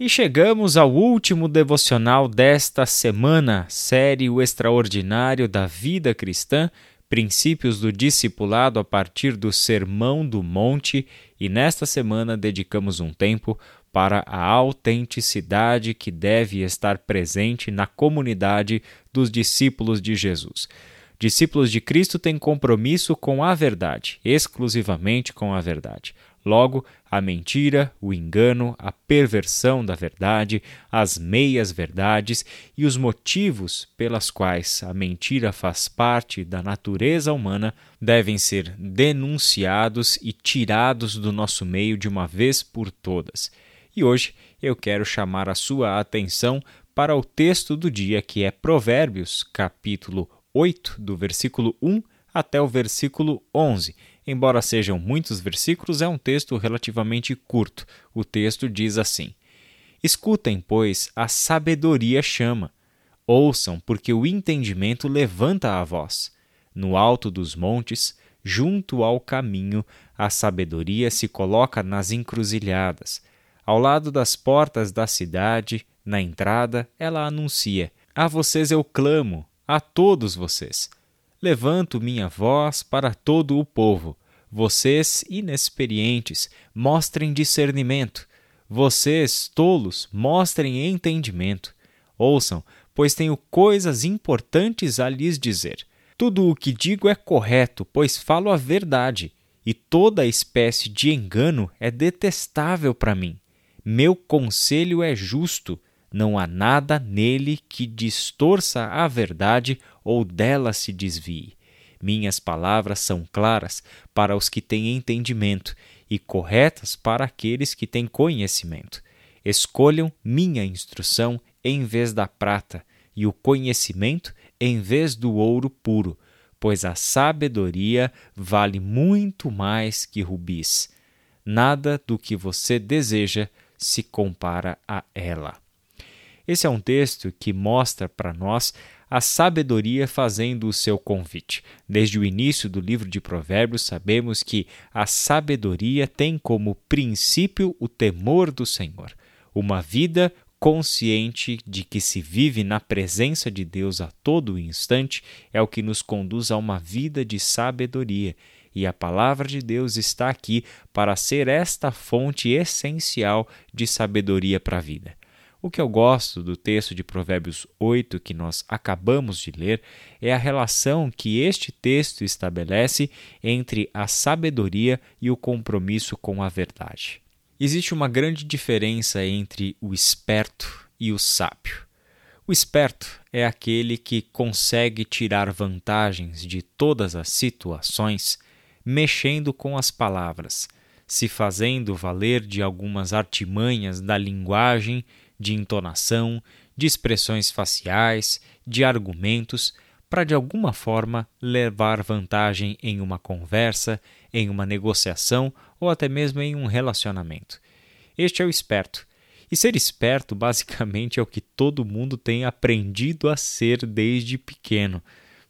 E chegamos ao último devocional desta semana, série O Extraordinário da Vida Cristã, Princípios do Discipulado a partir do Sermão do Monte, e nesta semana dedicamos um tempo para a autenticidade que deve estar presente na comunidade dos discípulos de Jesus. Discípulos de Cristo têm compromisso com a verdade, exclusivamente com a verdade. Logo, a mentira, o engano, a perversão da verdade, as meias-verdades e os motivos pelas quais a mentira faz parte da natureza humana devem ser denunciados e tirados do nosso meio de uma vez por todas. E hoje eu quero chamar a sua atenção para o texto do dia que é Provérbios, capítulo 8, do versículo 1 até o versículo 11 Embora sejam muitos versículos, é um texto relativamente curto. O texto diz assim: Escutem, pois, a sabedoria chama. Ouçam, porque o entendimento levanta a voz. No alto dos montes, junto ao caminho, a sabedoria se coloca nas encruzilhadas. Ao lado das portas da cidade, na entrada, ela anuncia: A vocês eu clamo, a todos vocês. Levanto minha voz para todo o povo. Vocês, inexperientes, mostrem discernimento. Vocês, tolos, mostrem entendimento. Ouçam, pois tenho coisas importantes a lhes dizer. Tudo o que digo é correto, pois falo a verdade, e toda espécie de engano é detestável para mim. Meu conselho é justo, não há nada nele que distorça a verdade ou dela se desvie. Minhas palavras são claras para os que têm entendimento e corretas para aqueles que têm conhecimento. Escolham minha instrução em vez da prata e o conhecimento em vez do ouro puro, pois a sabedoria vale muito mais que rubis. Nada do que você deseja se compara a ela. Esse é um texto que mostra para nós a sabedoria fazendo o seu convite. Desde o início do livro de Provérbios, sabemos que a sabedoria tem como princípio o temor do Senhor. Uma vida consciente de que se vive na presença de Deus a todo instante é o que nos conduz a uma vida de sabedoria. E a palavra de Deus está aqui para ser esta fonte essencial de sabedoria para a vida. O que eu gosto do texto de Provérbios 8 que nós acabamos de ler é a relação que este texto estabelece entre a sabedoria e o compromisso com a verdade. Existe uma grande diferença entre o esperto e o sábio. O esperto é aquele que consegue tirar vantagens de todas as situações mexendo com as palavras, se fazendo valer de algumas artimanhas da linguagem de entonação, de expressões faciais, de argumentos, para de alguma forma levar vantagem em uma conversa, em uma negociação ou até mesmo em um relacionamento. Este é o esperto. E ser esperto, basicamente, é o que todo mundo tem aprendido a ser desde pequeno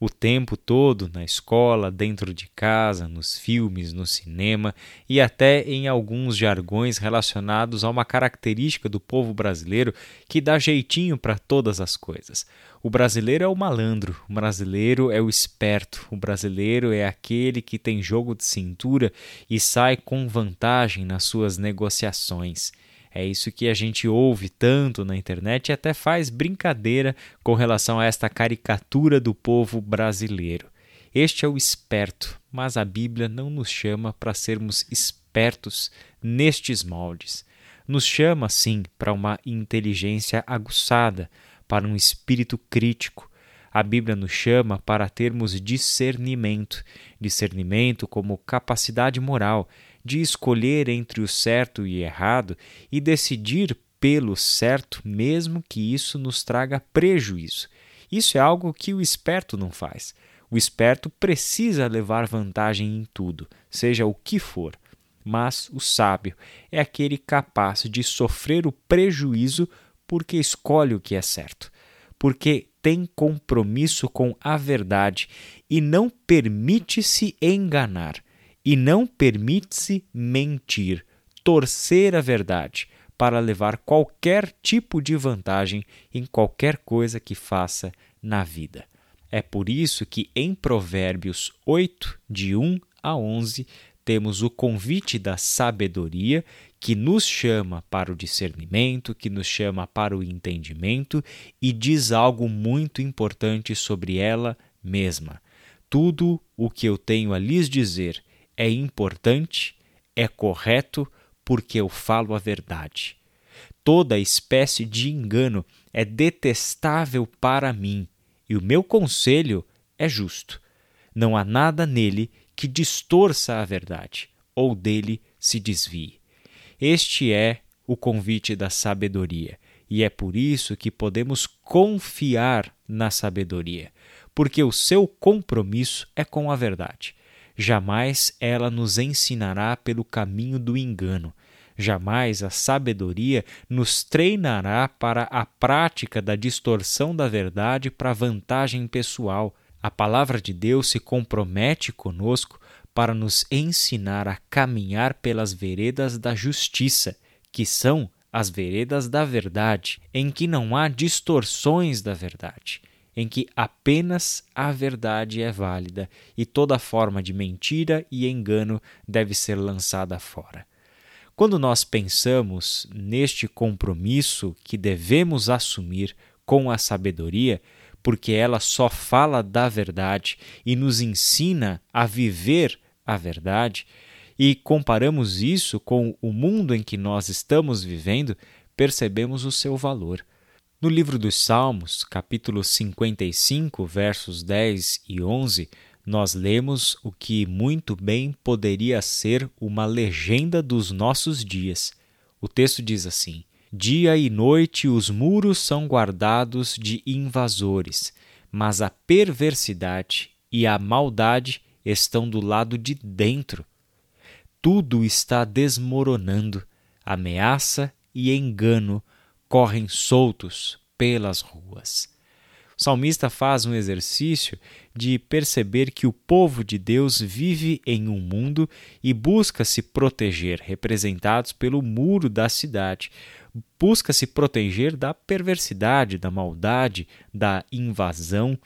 o tempo todo na escola, dentro de casa, nos filmes, no cinema e até em alguns jargões relacionados a uma característica do povo brasileiro que dá jeitinho para todas as coisas. O brasileiro é o malandro, o brasileiro é o esperto, o brasileiro é aquele que tem jogo de cintura e sai com vantagem nas suas negociações. É isso que a gente ouve tanto na internet e até faz brincadeira com relação a esta caricatura do povo brasileiro. Este é o esperto, mas a Bíblia não nos chama para sermos espertos nestes moldes. Nos chama, sim, para uma inteligência aguçada, para um espírito crítico. A Bíblia nos chama para termos discernimento discernimento como capacidade moral de escolher entre o certo e errado e decidir pelo certo, mesmo que isso nos traga prejuízo. Isso é algo que o esperto não faz. O esperto precisa levar vantagem em tudo, seja o que for. Mas o sábio é aquele capaz de sofrer o prejuízo porque escolhe o que é certo, porque tem compromisso com a verdade e não permite-se enganar e não permite-se mentir, torcer a verdade, para levar qualquer tipo de vantagem em qualquer coisa que faça na vida. É por isso que em Provérbios 8, de 1 a 11, temos o convite da sabedoria que nos chama para o discernimento, que nos chama para o entendimento e diz algo muito importante sobre ela mesma. Tudo o que eu tenho a lhes dizer é importante, é correto, porque eu falo a verdade. Toda espécie de engano é detestável para mim, e o meu conselho é justo. Não há nada nele que distorça a verdade, ou dele se desvie. Este é o convite da sabedoria, e é por isso que podemos confiar na sabedoria, porque o seu compromisso é com a verdade. Jamais ela nos ensinará pelo caminho do engano. Jamais a sabedoria nos treinará para a prática da distorção da verdade para vantagem pessoal. A palavra de Deus se compromete conosco para nos ensinar a caminhar pelas veredas da justiça, que são as veredas da verdade, em que não há distorções da verdade em que apenas a verdade é válida e toda forma de mentira e engano deve ser lançada fora. Quando nós pensamos neste compromisso que devemos assumir com a sabedoria, porque ela só fala da verdade e nos ensina a viver a verdade, e comparamos isso com o mundo em que nós estamos vivendo, percebemos o seu valor. No livro dos Salmos, capítulo 55, versos 10 e 11, nós lemos o que muito bem poderia ser uma legenda dos nossos dias. O texto diz assim: Dia e noite os muros são guardados de invasores, mas a perversidade e a maldade estão do lado de dentro. Tudo está desmoronando, ameaça e engano correm soltos pelas ruas. O salmista faz um exercício de perceber que o povo de Deus vive em um mundo e busca se proteger, representados pelo muro da cidade. Busca se proteger da perversidade, da maldade, da invasão,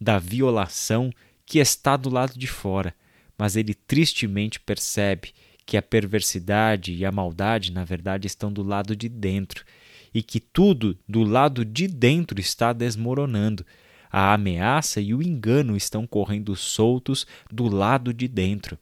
da violação que está do lado de fora. Mas ele tristemente percebe que a perversidade e a maldade, na verdade, estão do lado de dentro e que tudo do lado de dentro está desmoronando. A ameaça e o engano estão correndo soltos do lado de dentro.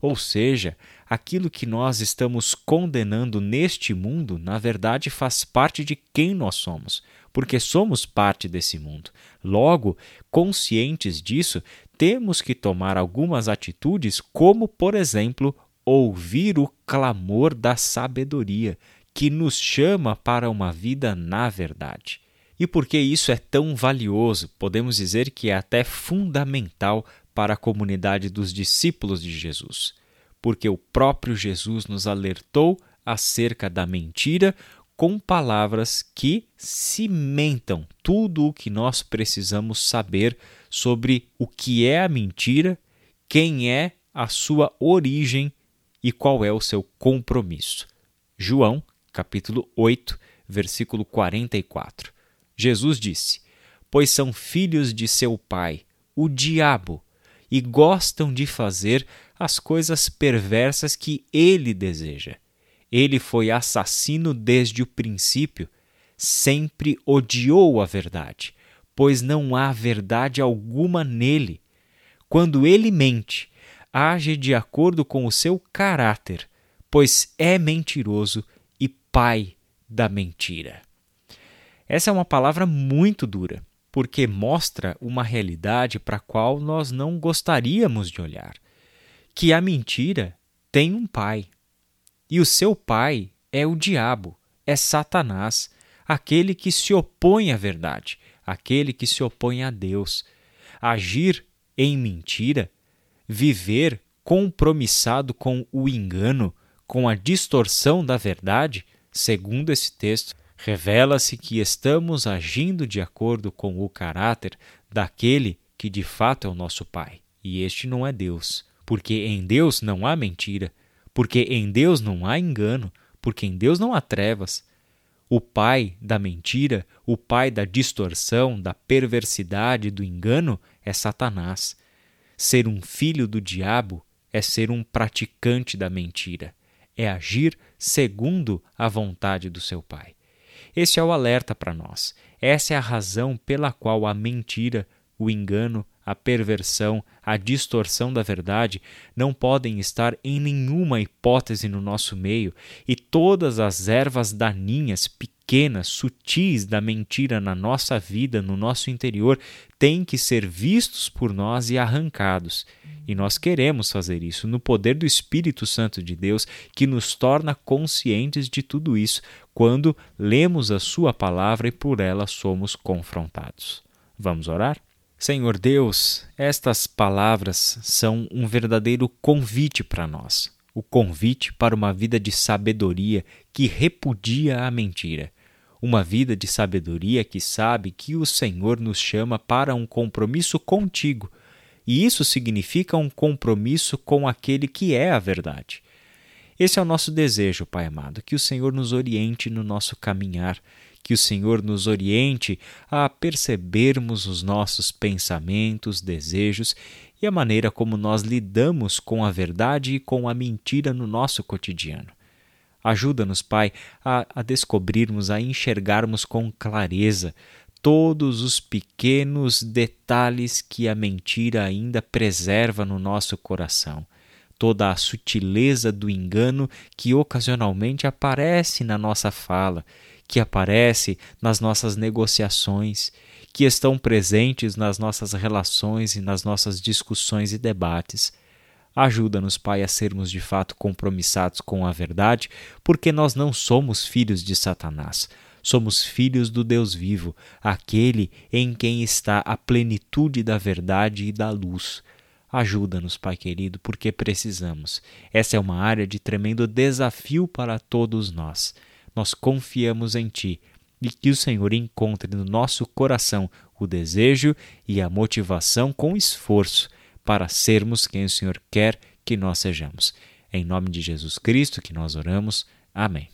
Ou seja, aquilo que nós estamos condenando neste mundo, na verdade, faz parte de quem nós somos, porque somos parte desse mundo. Logo, conscientes disso, temos que tomar algumas atitudes, como, por exemplo, ouvir o clamor da sabedoria, que nos chama para uma vida na verdade. E porque isso é tão valioso, podemos dizer que é até fundamental para a comunidade dos discípulos de Jesus, porque o próprio Jesus nos alertou acerca da mentira com palavras que cimentam tudo o que nós precisamos saber sobre o que é a mentira, quem é a sua origem e qual é o seu compromisso. João capítulo 8, versículo 44. Jesus disse: Pois são filhos de seu pai, o diabo, e gostam de fazer as coisas perversas que ele deseja. Ele foi assassino desde o princípio, sempre odiou a verdade, pois não há verdade alguma nele. Quando ele mente, age de acordo com o seu caráter, pois é mentiroso pai da mentira. Essa é uma palavra muito dura, porque mostra uma realidade para a qual nós não gostaríamos de olhar: que a mentira tem um pai. E o seu pai é o diabo, é Satanás, aquele que se opõe à verdade, aquele que se opõe a Deus. Agir em mentira, viver compromissado com o engano, com a distorção da verdade, Segundo esse texto, revela-se que estamos agindo de acordo com o caráter daquele que de fato é o nosso Pai. E este não é Deus, porque em Deus não há mentira, porque em Deus não há engano, porque em Deus não há trevas. O pai da mentira, o pai da distorção, da perversidade, do engano é Satanás. Ser um filho do diabo é ser um praticante da mentira, é agir segundo a vontade do seu pai. Este é o alerta para nós. Essa é a razão pela qual a mentira, o engano, a perversão, a distorção da verdade não podem estar em nenhuma hipótese no nosso meio, e todas as ervas daninhas, pequenas, sutis da mentira na nossa vida, no nosso interior, têm que ser vistos por nós e arrancados. E nós queremos fazer isso no poder do Espírito Santo de Deus, que nos torna conscientes de tudo isso quando lemos a Sua palavra e por ela somos confrontados. Vamos orar? Senhor Deus, estas palavras são um verdadeiro convite para nós, o convite para uma vida de sabedoria que repudia a mentira, uma vida de sabedoria que sabe que o Senhor nos chama para um compromisso contigo, e isso significa um compromisso com aquele que é a verdade. Esse é o nosso desejo, Pai amado, que o Senhor nos oriente no nosso caminhar que o Senhor nos oriente a percebermos os nossos pensamentos, desejos e a maneira como nós lidamos com a verdade e com a mentira no nosso cotidiano. Ajuda-nos, Pai, a, a descobrirmos, a enxergarmos com clareza todos os pequenos detalhes que a mentira ainda preserva no nosso coração, toda a sutileza do engano que ocasionalmente aparece na nossa fala que aparece nas nossas negociações, que estão presentes nas nossas relações e nas nossas discussões e debates. Ajuda-nos, Pai, a sermos de fato compromissados com a verdade, porque nós não somos filhos de Satanás. Somos filhos do Deus vivo, aquele em quem está a plenitude da verdade e da luz. Ajuda-nos, Pai querido, porque precisamos. Essa é uma área de tremendo desafio para todos nós nós confiamos em Ti e que o Senhor encontre no nosso coração o desejo e a motivação com esforço para sermos quem o Senhor quer que nós sejamos. Em nome de Jesus Cristo que nós oramos. Amém.